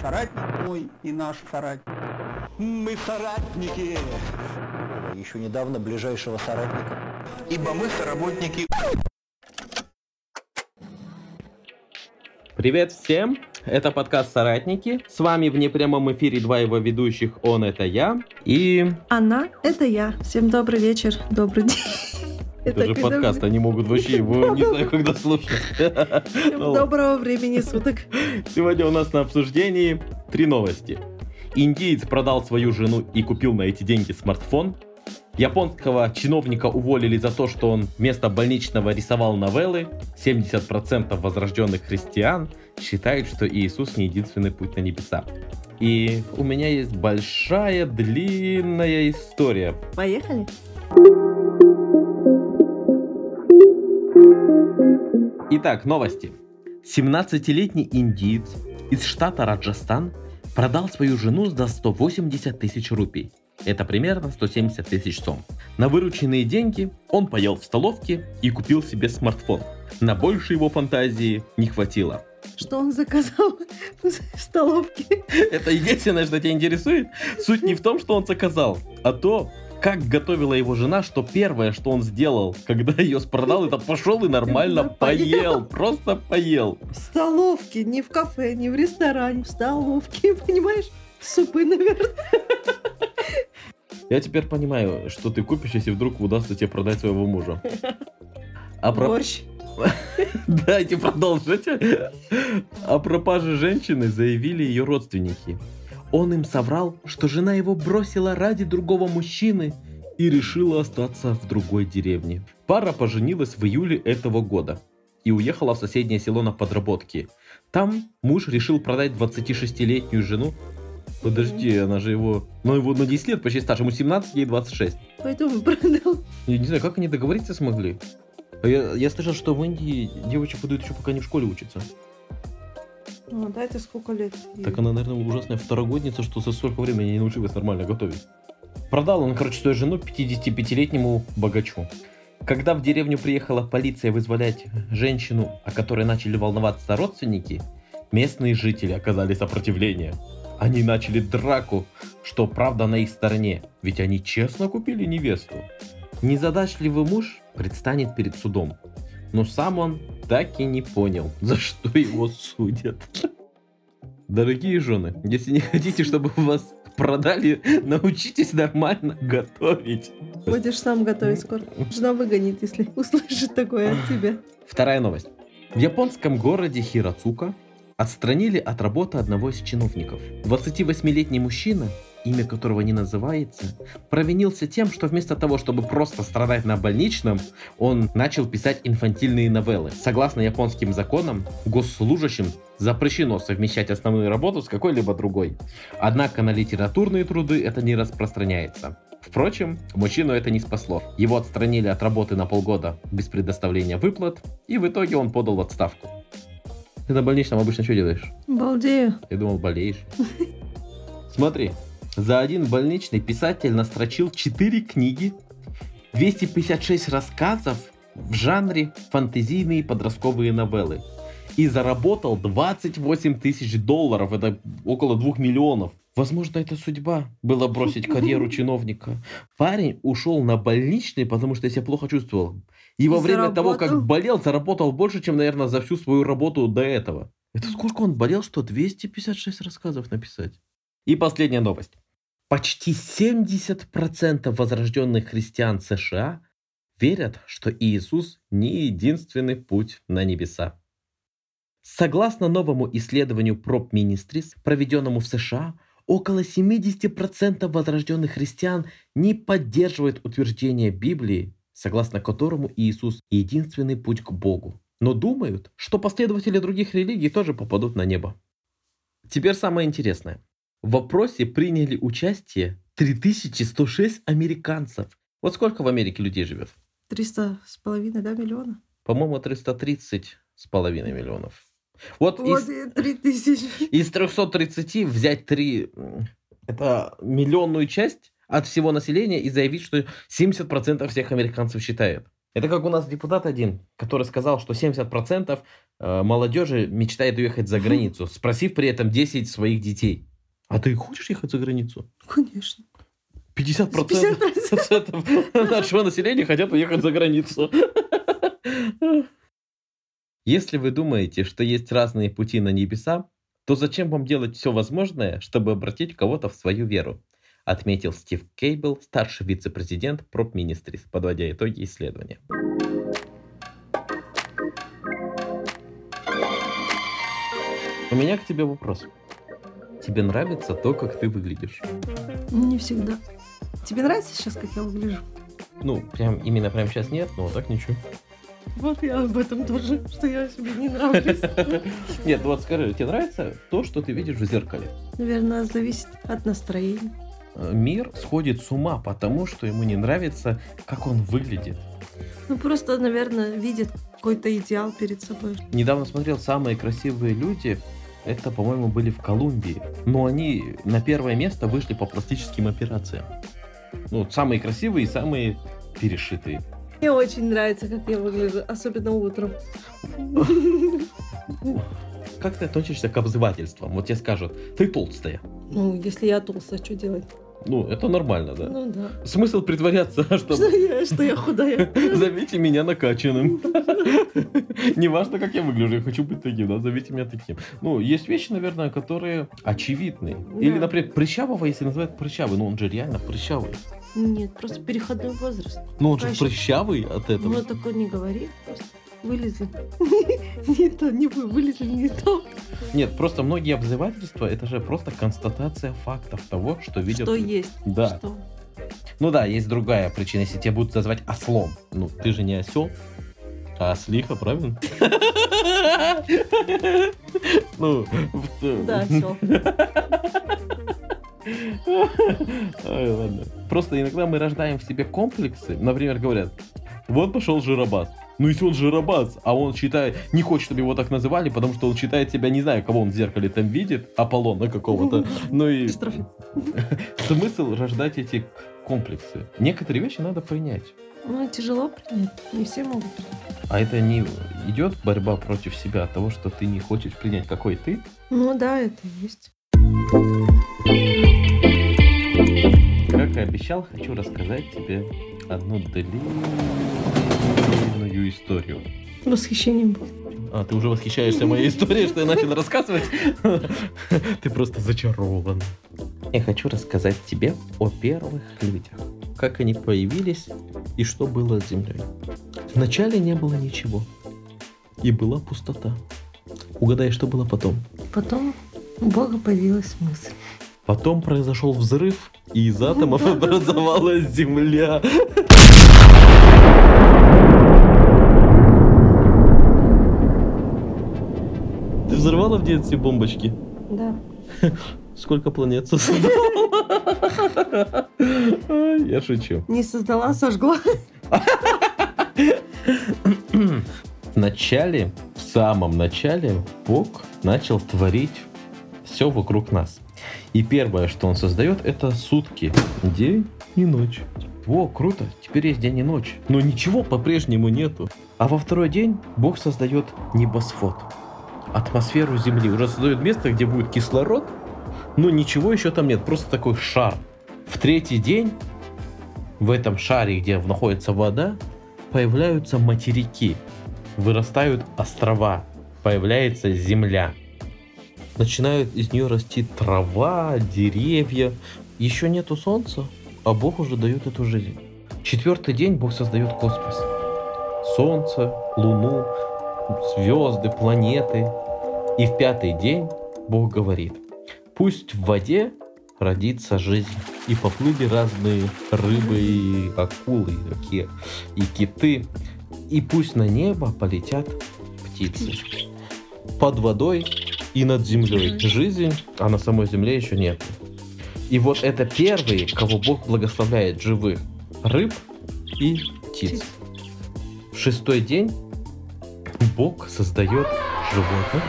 соратник мой и наш соратник. Мы соратники. Еще недавно ближайшего соратника. Ибо мы соработники. Привет всем! Это подкаст «Соратники». С вами в непрямом эфире два его ведущих «Он – это я» и... Она – это я. Всем добрый вечер, добрый день. Это же подкаст, они могут вообще его не знаю, когда слушать. Ну, доброго времени суток. Сегодня у нас на обсуждении три новости. Индиец продал свою жену и купил на эти деньги смартфон. Японского чиновника уволили за то, что он вместо больничного рисовал новеллы. 70% возрожденных христиан считают, что Иисус не единственный путь на небеса. И у меня есть большая длинная история. Поехали. Итак, новости. 17-летний индиец из штата Раджастан продал свою жену за 180 тысяч рупий. Это примерно 170 тысяч сом. На вырученные деньги он поел в столовке и купил себе смартфон. На больше его фантазии не хватило. Что он заказал в столовке? Это единственное, что тебя интересует. Суть не в том, что он заказал, а то, как готовила его жена, что первое, что он сделал, когда ее продал, это пошел и нормально поел. поел. Просто поел. В столовке, не в кафе, не в ресторане, в столовке, понимаешь? Супы, наверное. Я теперь понимаю, что ты купишь, если вдруг удастся тебе продать своего мужа. А про... Борщ. Дайте продолжить. О пропаже женщины заявили ее родственники. Он им соврал, что жена его бросила ради другого мужчины и решила остаться в другой деревне. Пара поженилась в июле этого года и уехала в соседнее село на подработки. Там муж решил продать 26-летнюю жену. Подожди, она же его... Ну, его на 10 лет почти старше, ему 17, ей 26. Поэтому продал. Я не знаю, как они договориться смогли. А Я, я слышал, что в Индии девочек выдают еще пока не в школе учатся. Ну, да, это сколько лет? Так она, наверное, ужасная второгодница, что за столько времени не научилась нормально готовить. Продал он, короче, свою жену 55-летнему богачу. Когда в деревню приехала полиция вызволять женщину, о которой начали волноваться родственники, местные жители оказали сопротивление. Они начали драку, что правда на их стороне, ведь они честно купили невесту. Незадачливый муж предстанет перед судом, но сам он так и не понял, за что его судят. Дорогие жены, если не хотите, чтобы вас продали, научитесь нормально готовить. Будешь сам готовить скоро. Жена выгонит, если услышит такое от тебя. Вторая новость. В японском городе Хирацука отстранили от работы одного из чиновников. 28-летний мужчина, имя которого не называется, провинился тем, что вместо того, чтобы просто страдать на больничном, он начал писать инфантильные новеллы. Согласно японским законам, госслужащим запрещено совмещать основную работу с какой-либо другой. Однако на литературные труды это не распространяется. Впрочем, мужчину это не спасло. Его отстранили от работы на полгода без предоставления выплат, и в итоге он подал в отставку. Ты на больничном обычно что делаешь? Балдею. Я думал, болеешь. Смотри, за один больничный писатель настрочил 4 книги, 256 рассказов в жанре фантазийные подростковые новеллы. И заработал 28 тысяч долларов, это около 2 миллионов. Возможно, это судьба была бросить карьеру чиновника. Парень ушел на больничный, потому что я себя плохо чувствовал. И во И время того, как болел, заработал больше, чем, наверное, за всю свою работу до этого. Это сколько он болел, что 256 рассказов написать? И последняя новость. Почти 70% возрожденных христиан США верят, что Иисус не единственный путь на небеса. Согласно новому исследованию Prop Ministries, проведенному в США, около 70% возрожденных христиан не поддерживают утверждение Библии, согласно которому Иисус – единственный путь к Богу, но думают, что последователи других религий тоже попадут на небо. Теперь самое интересное. В вопросе приняли участие 3106 американцев. Вот сколько в Америке людей живет? 300 с половиной, да, миллиона? По-моему, 330 с половиной миллионов. Вот, Вот из, и 3000. из 330 взять 3, это миллионную часть от всего населения и заявить, что 70% всех американцев считают. Это как у нас депутат один, который сказал, что 70% э, молодежи мечтает уехать за границу, спросив при этом 10 своих детей. А ты хочешь ехать за границу? Конечно. 50%, 50%. нашего населения хотят уехать за границу. Если вы думаете, что есть разные пути на небеса, то зачем вам делать все возможное, чтобы обратить кого-то в свою веру? Отметил Стив Кейбл, старший вице-президент Prop Ministries, подводя итоги исследования. У меня к тебе вопрос. Тебе нравится то, как ты выглядишь? Не всегда. Тебе нравится сейчас, как я выгляжу? Ну, прям именно прям сейчас нет, но так ничего. Вот я об этом тоже, что я себе не нравлюсь. Нет, вот скажи, тебе нравится то, что ты видишь в зеркале? Наверное, зависит от настроения. Э, Мир сходит с ума, потому что ему не нравится, как он выглядит. Ну, просто, наверное, видит какой-то идеал перед собой. Недавно смотрел «Самые красивые люди». Это, по-моему, были в Колумбии. Но они на первое место вышли по пластическим операциям. Ну, самые красивые и самые перешитые. Мне очень нравится, как я выгляжу, особенно утром. Как ты относишься к обзывательствам? Вот тебе скажут, ты толстая. Ну, если я толстая, что делать? Ну, это нормально, да? Ну да. Смысл притворяться, Что что я, что я худая. зовите меня накачанным. Неважно, как я выгляжу, я хочу быть таким, да, зовите меня таким. Ну, есть вещи, наверное, которые очевидны. Или, Да. например, прыщавого, если называют прыщавый, ну он же реально прыщавый. Нет, просто переходной возраст. Ну он же Конечно. прыщавый от этого. Ну, такое не говори. Просто вылезли. Не то, не вы, вылезли не то. Нет, просто многие обзывательства, это же просто констатация фактов того, что видят. Что есть. Да. Что? Ну да, есть другая причина, если тебя будут называть ослом. Ну, ты же не осел, а ослиха, правильно? Ну, Да, все. Ой, ладно. Просто иногда мы рождаем в себе комплексы. Например, говорят, вот пошел жиробас. Ну если он жиробас, а он считает, не хочет, чтобы его так называли, потому что он считает себя, не знаю, кого он в зеркале там видит, Аполлона какого-то. Ну и смысл рождать эти комплексы. Некоторые вещи надо принять. Ну, тяжело принять. Не все могут принять. А это не идет борьба против себя того, что ты не хочешь принять, какой ты? Ну да, это есть. Как и обещал, хочу рассказать тебе одну длинную историю. Восхищением будет. А, ты уже восхищаешься моей историей, что я начал рассказывать? Ты просто зачарован. Я хочу рассказать тебе о первых людях. Как они появились и что было с Землей. Вначале не было ничего. И была пустота. Угадай, что было потом? Потом у Бога появилась мысль. Потом произошел взрыв, и из атомов образовалась Земля. Ты взорвала в детстве бомбочки? Да. Сколько планет создала? Я шучу. Не создала, сожгла. В начале, в самом начале, Бог начал творить все вокруг нас. И первое, что он создает, это сутки. День и ночь. О, круто, теперь есть день и ночь. Но ничего по-прежнему нету. А во второй день Бог создает небосвод. Атмосферу Земли. Уже создает место, где будет кислород, но ничего еще там нет. Просто такой шар. В третий день в этом шаре, где находится вода, появляются материки, вырастают острова, появляется земля. Начинают из нее расти трава, деревья. Еще нету солнца, а Бог уже дает эту жизнь. Четвертый день Бог создает космос. Солнце, Луну, звезды, планеты. И в пятый день Бог говорит, пусть в воде родится жизнь. И поплыли разные рыбы, и акулы, и, и киты. И пусть на небо полетят птицы. Под водой и над землей жизнь, а на самой земле еще нет. И вот это первые, кого Бог благословляет живых. Рыб и птиц. В шестой день Бог создает животных.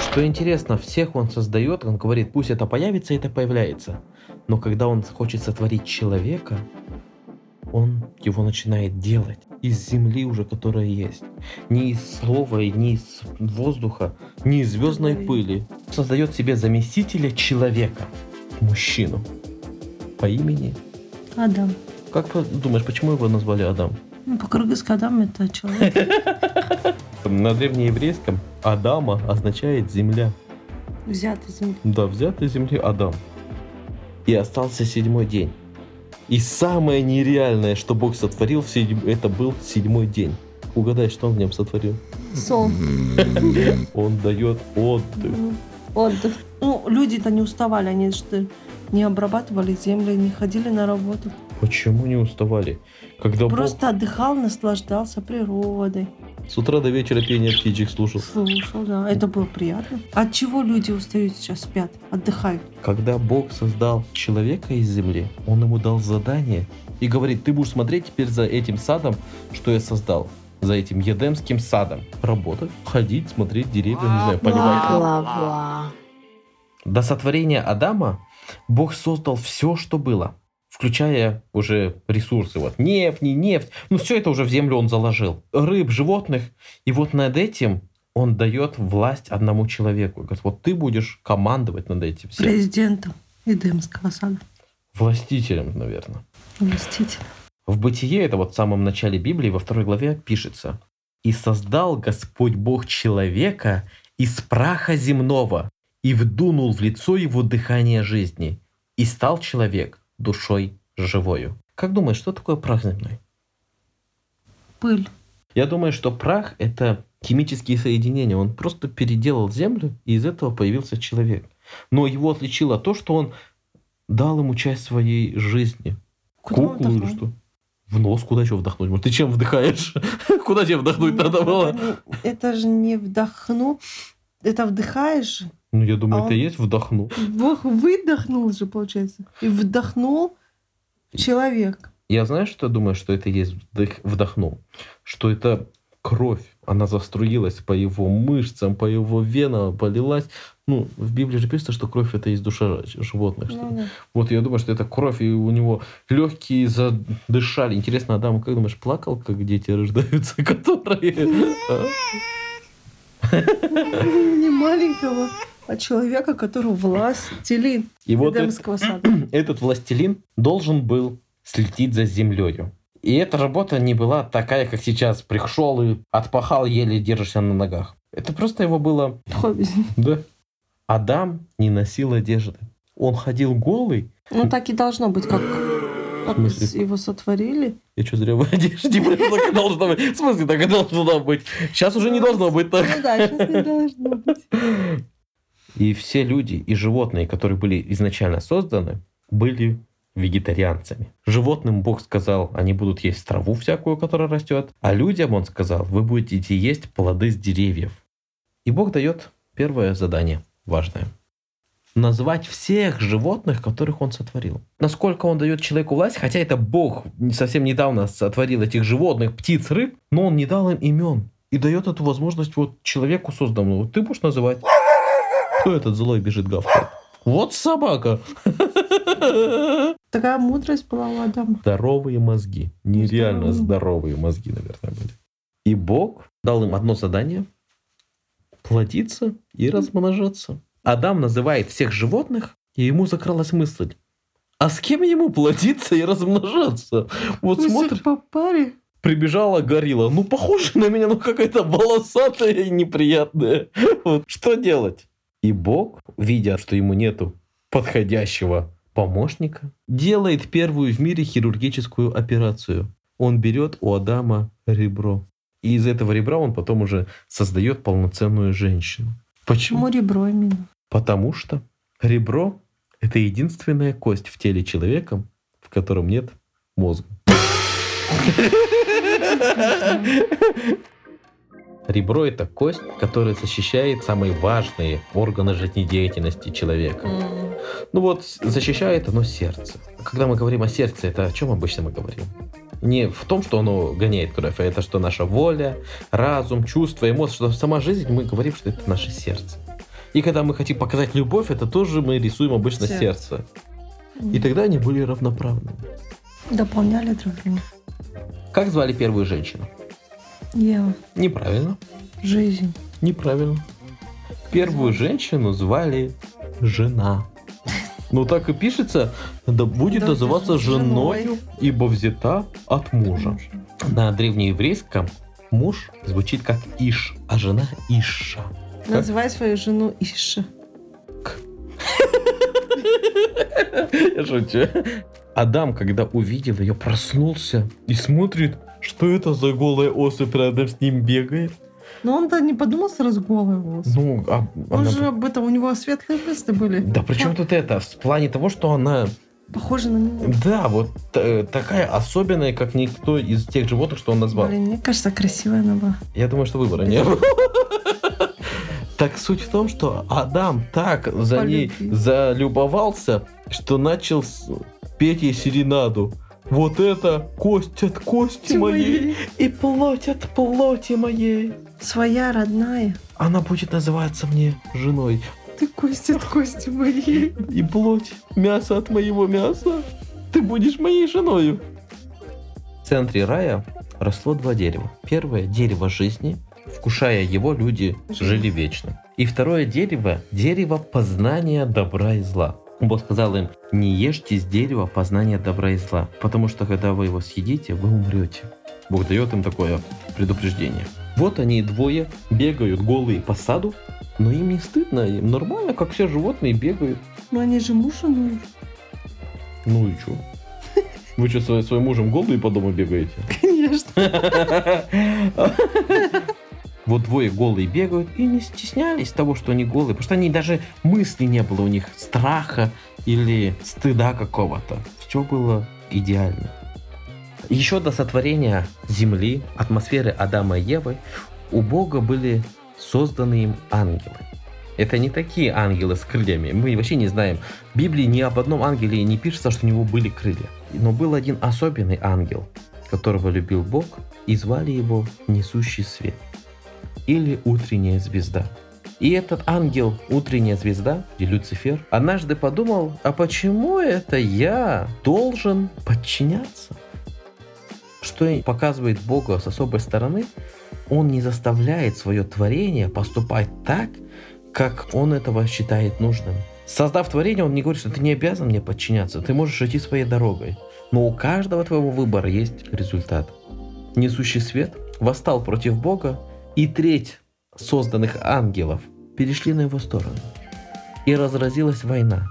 Что интересно, всех он создает, он говорит, пусть это появится, это появляется. Но когда он хочет сотворить человека, он его начинает делать из земли уже, которая есть. Не из слова, не из воздуха, не из звездной Ой. пыли. Создает себе заместителя человека, мужчину по имени. Адам. Как по- думаешь, почему его назвали Адам? Ну, по-кыргызски Адам это человек. На древнееврейском Адама означает земля. Взят из земли. Да, взятый из земли Адам. И остался седьмой день. И самое нереальное, что Бог сотворил, в седьм- это был седьмой день. Угадай, что он в нем сотворил? Сон. Он дает отдых. Ну, Отдых. Ну, люди-то не уставали, они что не обрабатывали землю, не ходили на работу. Почему не уставали? Когда Просто отдыхал, наслаждался природой. Бог с утра до вечера пение птичек слушал. Слушал, да. Это было приятно. От чего люди устают сейчас, спят, отдыхают? Когда Бог создал человека из земли, Он ему дал задание и говорит, ты будешь смотреть теперь за этим садом, что я создал. За этим Едемским садом. Работать, ходить, смотреть деревья, не знаю, поливать. До сотворения Адама Бог создал все, что было, включая уже ресурсы, вот нефть, не нефть, ну все это уже в землю он заложил. Рыб, животных, и вот над этим он дает власть одному человеку. Говорит, вот ты будешь командовать над этим всем. Президентом Эдемского сада. Властителем, наверное. Властитель. В Бытие, это вот в самом начале Библии, во второй главе пишется, «И создал Господь Бог человека из праха земного, и вдунул в лицо его дыхание жизни, и стал человек душой живою». Как думаешь, что такое прах земной? Пыль. Я думаю, что прах — это химические соединения. Он просто переделал землю, и из этого появился человек. Но его отличило то, что он дал ему часть своей жизни. Куда Куклу или что? В нос куда еще вдохнуть? Может, ты чем вдыхаешь? Куда тебе вдохнуть Ну, надо было? это же не вдохну. Это вдыхаешь. Ну, я думаю, А это он- есть вдохну. Бог выдохнул же, получается. И вдохнул человек. Я знаю, что я думаю, что это есть вдых, вдохнул. Что это кровь. Она заструилась по его мышцам, по его венам, полилась. Ну, в Библии же пишется, что кровь это из душа животных. Ну, да. Вот я думаю, что это кровь, и у него легкие задышали. Интересно, Адам, как думаешь, плакал, как дети рождаются, которые... а? Не маленького, а человека, который властелин И вот это- Эдемского сада. этот властелин должен был следить за землею. И эта работа не была такая, как сейчас. Пришел и отпахал, еле держишься на ногах. Это просто его было... Хобби. Да. Адам не носил одежды. Он ходил голый. Ну, так и должно быть, как, его сотворили. Я что, зря в одежде? Так должно быть. В смысле, так и должно быть? Сейчас уже не должно быть так. Ну да, сейчас не должно быть. И все люди и животные, которые были изначально созданы, были вегетарианцами. Животным Бог сказал, они будут есть траву всякую, которая растет, а людям Он сказал, вы будете есть плоды с деревьев. И Бог дает первое задание, важное. Назвать всех животных, которых Он сотворил. Насколько Он дает человеку власть, хотя это Бог совсем недавно сотворил этих животных, птиц, рыб, но Он не дал им имен. И дает эту возможность вот человеку созданному. Вот ты будешь называть кто этот злой бежит гавкает? Вот собака. Такая мудрость была у Адама. Здоровые мозги. Нереально Здоровые. здоровые мозги, наверное, были. И Бог дал им одно задание. Плодиться и размножаться. Адам называет всех животных, и ему закралась мысль. А с кем ему плодиться и размножаться? Вот Мы смотришь, всех по паре. прибежала горилла. Ну, похоже на меня, ну какая-то волосатая и неприятная. Вот что делать? И Бог, видя, что ему нету подходящего помощника, делает первую в мире хирургическую операцию. Он берет у Адама ребро. И из этого ребра он потом уже создает полноценную женщину. Почему? Почему ребро именно? Потому что ребро – это единственная кость в теле человека, в котором нет мозга. Ребро – это кость, которая защищает самые важные органы жизнедеятельности человека. Ну вот, защищает оно сердце. Когда мы говорим о сердце, это о чем обычно мы говорим? Не в том, что оно гоняет кровь, а это что наша воля, разум, чувства, эмоции, что сама жизнь, мы говорим, что это наше сердце. И когда мы хотим показать любовь, это тоже мы рисуем обычно Сердце. сердце. И тогда они были равноправны. Дополняли друг друга. Как звали первую женщину? Ева. Неправильно. Жизнь. Неправильно. Первую женщину звали жена. Ну так и пишется, да будет Да, называться женой. женою, ибо взята от мужа. На древнееврейском муж звучит как Иш, а жена Иша. Называй свою жену Иша. Я шучу. Адам, когда увидел ее, проснулся и смотрит, что это за голая особь рядом с ним бегает. Но он-то не подумал сразу голый волос. Ну, а Он она- же об этом, у него светлые мысли были. Да при чем тут это? В плане того, что она Похоже на него. Да, вот э, такая особенная, как никто из тех животных, что он назвал. Блин, мне кажется, красивая она была. Я думаю, что выбора не было. Так суть в том, что Адам так за ней залюбовался, что начал петь ей серенаду. Вот это кость от кости моей и плоть от плоти моей. Своя родная. Она будет называться мне женой. Ты кость от кости моей. И плоть, мясо от моего мяса. Ты будешь моей женою. В центре рая росло два дерева. Первое – дерево жизни. Вкушая его, люди жили вечно. И второе дерево – дерево познания добра и зла. Бог сказал им, не ешьте с дерева познания добра и зла, потому что когда вы его съедите, вы умрете. Бог дает им такое предупреждение. Вот они двое бегают голые по саду, но им не стыдно, им нормально, как все животные бегают. Но они же муж и жену. Ну и что? Вы что, своим мужем голые по дому бегаете? Конечно. Вот двое голые бегают и не стеснялись того, что они голые, потому что они даже мысли не было у них страха или стыда какого-то. Все было идеально. Еще до сотворения Земли, атмосферы Адама и Евы, у Бога были созданы им ангелы. Это не такие ангелы с крыльями. Мы вообще не знаем. В Библии ни об одном ангеле не пишется, что у него были крылья. Но был один особенный ангел, которого любил Бог, и звали его Несущий Свет или Утренняя Звезда. И этот ангел, Утренняя Звезда, и Люцифер, однажды подумал, а почему это я должен подчиняться? Что показывает Бога с особой стороны, он не заставляет свое творение поступать так, как он этого считает нужным. Создав творение, он не говорит, что ты не обязан мне подчиняться, ты можешь идти своей дорогой. Но у каждого твоего выбора есть результат. Несущий свет восстал против Бога, и треть созданных ангелов перешли на его сторону. И разразилась война.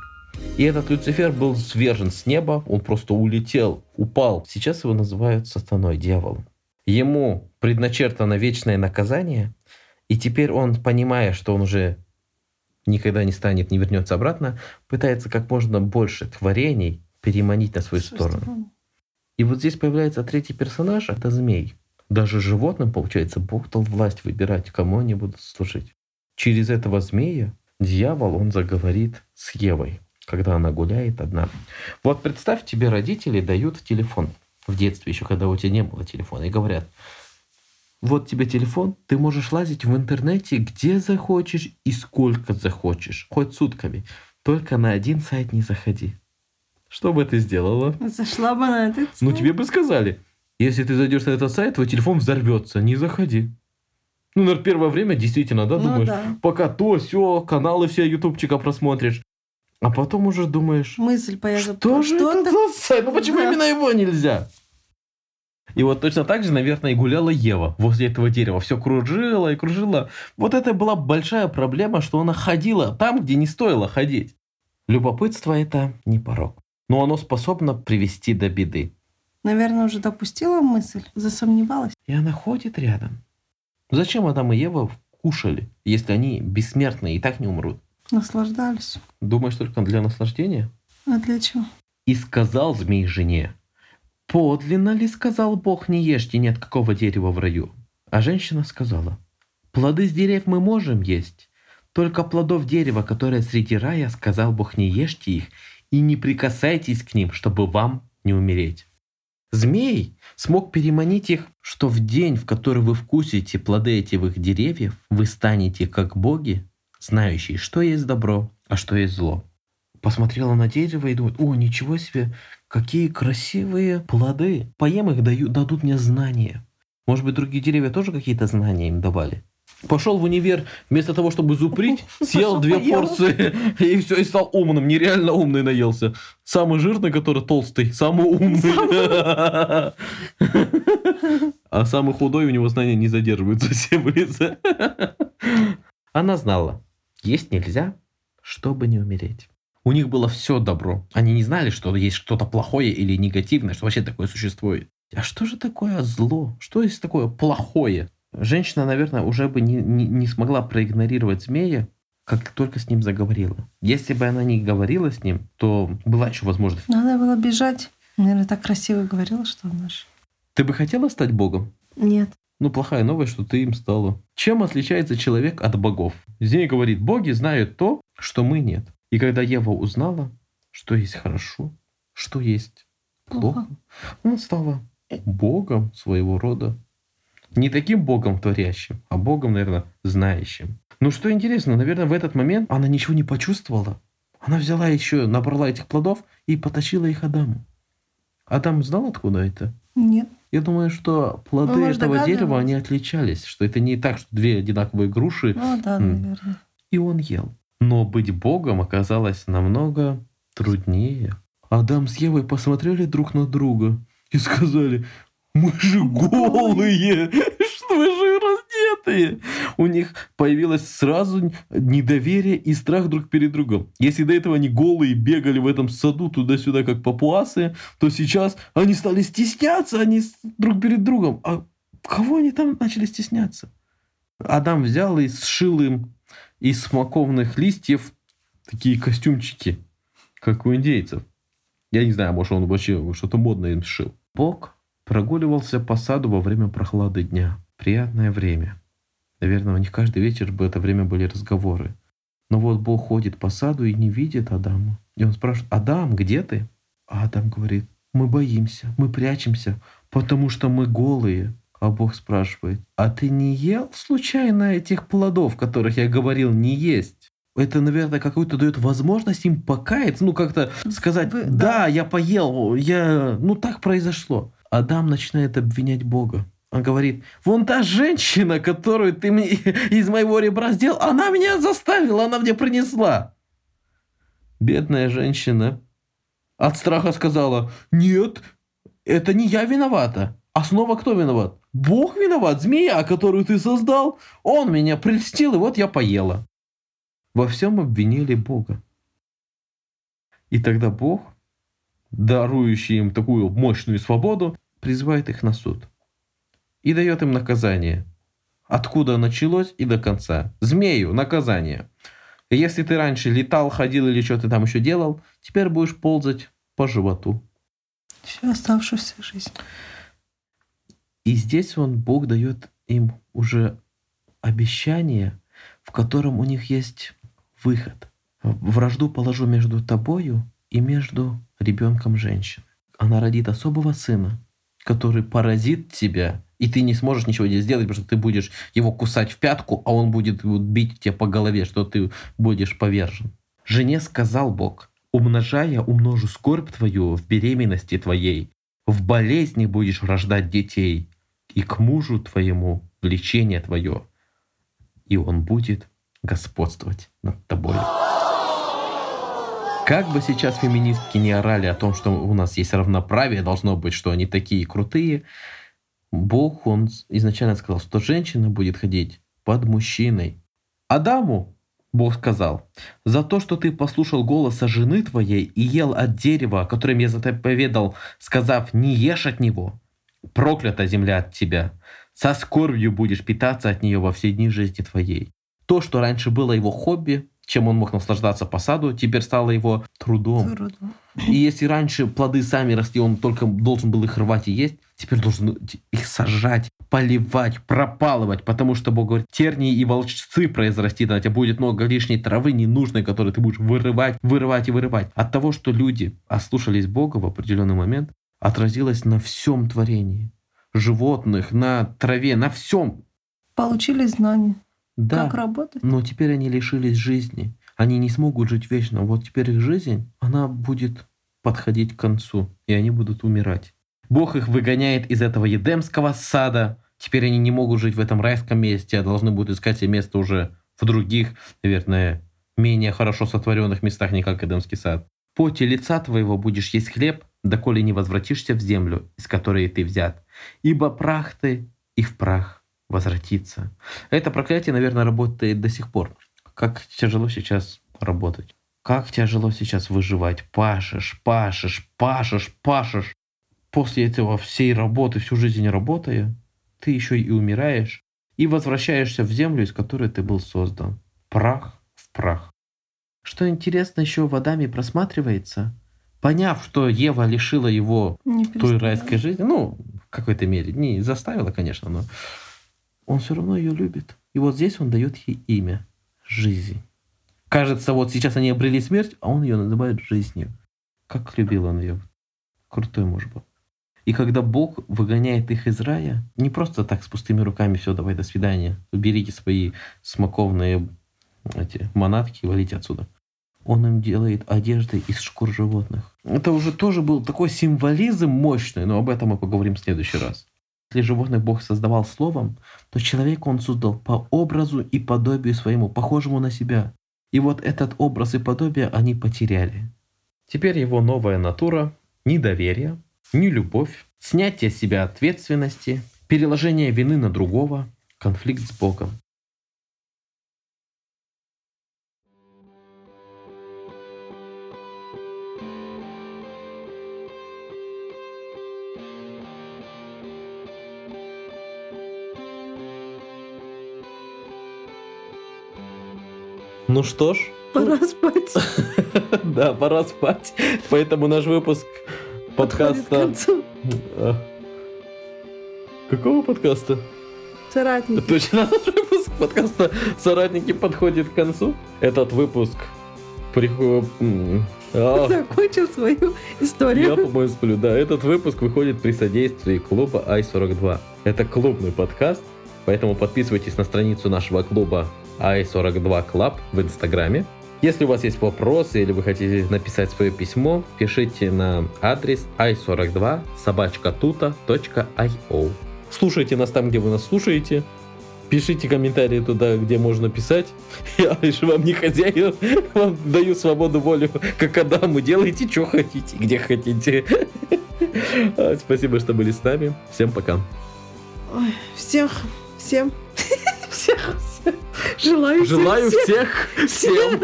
И этот Люцифер был свержен с неба, он просто улетел, упал. Сейчас его называют сатаной, дьяволом. Ему предначертано вечное наказание, и теперь он, понимая, что он уже никогда не станет, не вернется обратно, пытается как можно больше творений переманить на свою сторону. И вот здесь появляется третий персонаж, это змей. Даже животным, получается, Бог дал власть выбирать, кому они будут служить. Через этого змея дьявол, он заговорит с Евой, когда она гуляет одна. Вот представь, тебе родители дают телефон в детстве, еще когда у тебя не было телефона, и говорят, вот тебе телефон, ты можешь лазить в интернете где захочешь и сколько захочешь, хоть сутками. Только на один сайт не заходи. Что бы ты сделала? Зашла бы на этот Ну, сайт. тебе бы сказали, если ты зайдешь на этот сайт, твой телефон взорвется, не заходи. Ну, на первое время действительно, да, Ну думаешь, да. пока то, все, каналы все ютубчика просмотришь. А потом уже думаешь, Мысль появится. что же это за сайт? Ну, почему Да. именно его нельзя? И вот точно так же, наверное, и гуляла Ева возле этого дерева. Все кружила и кружила. Вот это была большая проблема, что она ходила там, где не стоило ходить. Любопытство – это не порог. Но оно способно привести до беды. Наверное, уже допустила мысль, засомневалась. И она ходит рядом. Зачем Адам и Ева кушали, если они бессмертные и так не умрут? Наслаждались. Думаешь, только для наслаждения? А для чего? И сказал змей жене, «Подлинно ли, сказал Бог, не ешьте ни от какого дерева в раю?» А женщина сказала, «Плоды с деревьев мы можем есть, только плодов дерева, которое среди рая, сказал Бог, не ешьте их и не прикасайтесь к ним, чтобы вам не умереть». Змей смог переманить их, что в день, в который вы вкусите плоды этих деревьев, вы станете как боги, знающие, что есть добро, а что есть зло. Посмотрела на дерево и думает, о, ничего себе, какие красивые плоды. Поем их, дают, дадут мне знания. Может быть, другие деревья тоже какие-то знания им давали? Пошел в универ, вместо того, чтобы зуприть, съел две поел. порции, и все, и стал умным, нереально умный наелся. Самый жирный, который толстый, самый умный. А самый худой у него знания не задерживаются, все вылезы. Она знала, есть нельзя, чтобы не умереть. У них было все добро. Они не знали, что есть что-то плохое или негативное, что вообще такое существует. А что же такое зло? Что есть такое плохое? Женщина, наверное, уже бы не, не, не смогла проигнорировать змея, как только с ним заговорила. Если бы она не говорила с ним, то была еще возможность. Надо было бежать. Наверное, так красиво говорила, что она ж... Ты бы хотела стать богом? Нет. Ну, плохая новость, что ты им стала. Чем отличается человек от богов? Змей говорит, боги знают то, что мы нет. И когда Ева узнала, что есть хорошо, что есть плохо, Плохо. она стала богом своего рода. Не таким богом творящим, а богом, наверное, знающим. Ну, что интересно, наверное, в этот момент она ничего не почувствовала. Она взяла еще, набрала этих плодов и потащила их Адаму. Адам знал, откуда это? Нет. Я думаю, что плоды Ну, этого дерева, они отличались, что это не так, что две одинаковые груши, Ну да, наверное. и он ел. Но быть богом оказалось намного труднее. Адам с Евой посмотрели друг на друга и сказали, мы же голые, что мы же раздетые. У них появилось сразу недоверие и страх друг перед другом. Если до этого они голые бегали в этом саду туда-сюда, как папуасы, то сейчас они стали стесняться, они друг перед другом. А кого они там начали стесняться? Адам взял и сшил им из смоковных листьев такие костюмчики, как у индейцев. Я не знаю, может, он вообще что-то модное им сшил. Бог прогуливался по саду во время прохлады дня. Приятное время. Наверное, у них каждый вечер в это время были разговоры. Но вот Бог ходит по саду и не видит Адама. И он спрашивает, Адам, где ты? А Адам говорит, мы боимся, мы прячемся, потому что мы голые. А Бог спрашивает, а ты не ел случайно этих плодов, которых я говорил не есть? Это, наверное, какую-то дает возможность им покаяться, ну как-то сказать, Вы- да, да. я поел, я, ну так произошло. Адам начинает обвинять Бога. Он говорит, вон та женщина, которую ты мне из моего ребра сделал, она меня заставила, она мне принесла. Бедная женщина от страха сказала, нет, это не я виновата. А снова кто виноват? Бог виноват, змея, которую ты создал. Он меня прельстил, и вот я поела. Во всем обвинили Бога. И тогда Бог, дарующий им такую мощную свободу, призывает их на суд. И дает им наказание. Откуда началось и до конца. Змею наказание. Если ты раньше летал, ходил или что ты там еще делал, теперь будешь ползать по животу. Всю оставшуюся жизнь. И здесь он, Бог дает им уже обещание, в котором у них есть выход. Вражду положу между тобою и между ребенком женщины. Она родит особого сына, который поразит тебя, и ты не сможешь ничего не сделать, потому что ты будешь его кусать в пятку, а он будет бить тебя по голове, что ты будешь повержен. Жене сказал Бог, умножая, умножу скорбь твою в беременности твоей, в болезни будешь рождать детей, и к мужу твоему влечение твое, и он будет господствовать над тобой. Как бы сейчас феминистки не орали о том, что у нас есть равноправие, должно быть, что они такие крутые, Бог, он изначально сказал, что женщина будет ходить под мужчиной. Адаму Бог сказал, за то, что ты послушал голоса жены твоей и ел от дерева, которым я заповедал, сказав, не ешь от него, проклята земля от тебя. Со скорбью будешь питаться от нее во все дни жизни твоей. То, что раньше было его хобби, чем он мог наслаждаться по саду, теперь стало его трудом. Трудно. И если раньше плоды сами росли, он только должен был их рвать и есть, теперь должен их сажать, поливать, пропалывать, потому что Бог говорит, тернии и волчцы произрастит, на тебя будет много лишней травы ненужной, которую ты будешь вырывать, вырывать и вырывать. От того, что люди ослушались Бога в определенный момент, отразилось на всем творении. Животных, на траве, на всем. Получили знания, Да. как работать. Но теперь они лишились жизни. Они не смогут жить вечно. Вот теперь их жизнь, она будет подходить к концу, и они будут умирать. Бог их выгоняет из этого Едемского сада. Теперь они не могут жить в этом райском месте, а должны будут искать себе место уже в других, наверное, менее хорошо сотворенных местах, не как Эдемский сад. Поте лица твоего будешь есть хлеб, доколе не возвратишься в землю, из которой ты взят. Ибо прах ты, и в прах возвратится. Это проклятие, наверное, работает до сих пор. Как тяжело сейчас работать. Как тяжело сейчас выживать. Пашешь, пашешь, пашешь, пашешь. После этого всей работы, всю жизнь работая, ты еще и умираешь и возвращаешься в землю, из которой ты был создан. Прах в прах. Что интересно еще в Адаме просматривается, поняв, что Ева лишила его той райской жизни, ну, в какой-то мере, не заставила, конечно, но он все равно ее любит. И вот здесь он дает ей имя – жизнь. Кажется, вот сейчас они обрели смерть, а он ее называет жизнью. Как любил он ее. Крутой муж был. И когда Бог выгоняет их из рая, не просто так с пустыми руками, все, давай, до свидания, уберите свои смоковные эти манатки и валите отсюда. Он им делает одежды из шкур животных. Это уже тоже был такой символизм мощный, но об этом мы поговорим в следующий раз. Если животных Бог создавал словом, то человека он создал по образу и подобию своему, похожему на себя. И вот этот образ и подобие они потеряли. Теперь его новая натура – недоверие, нелюбовь, снятие с себя ответственности, переложение вины на другого, конфликт с Богом. Ну что ж, Пора спать. да, пора спать. Поэтому наш выпуск подкаста... А. Какого подкаста? Соратники. Точно, наш выпуск подкаста «Соратники» подходит к концу. Этот выпуск прихо- м, а, Закончил свою Я, историю. по-моему, сплю. Да, этот выпуск выходит при содействии клуба i42. Это клубный подкаст, поэтому подписывайтесь на страницу нашего клуба i42 Club в Инстаграме. Если у вас есть вопросы или вы хотите написать свое письмо, пишите на адрес i42 собачкатута.io. Слушайте нас там, где вы нас слушаете. Пишите комментарии туда, где можно писать. Я лишь вам не хозяин, вам даю свободу волю, как Адаму. Делайте, что хотите, где хотите. А, Спасибо, что были с нами. Всем пока. Ой, всех, всем, всех, всех. Желаю Желаю всем. всех, всем.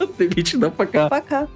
Отлично, пока. Пока.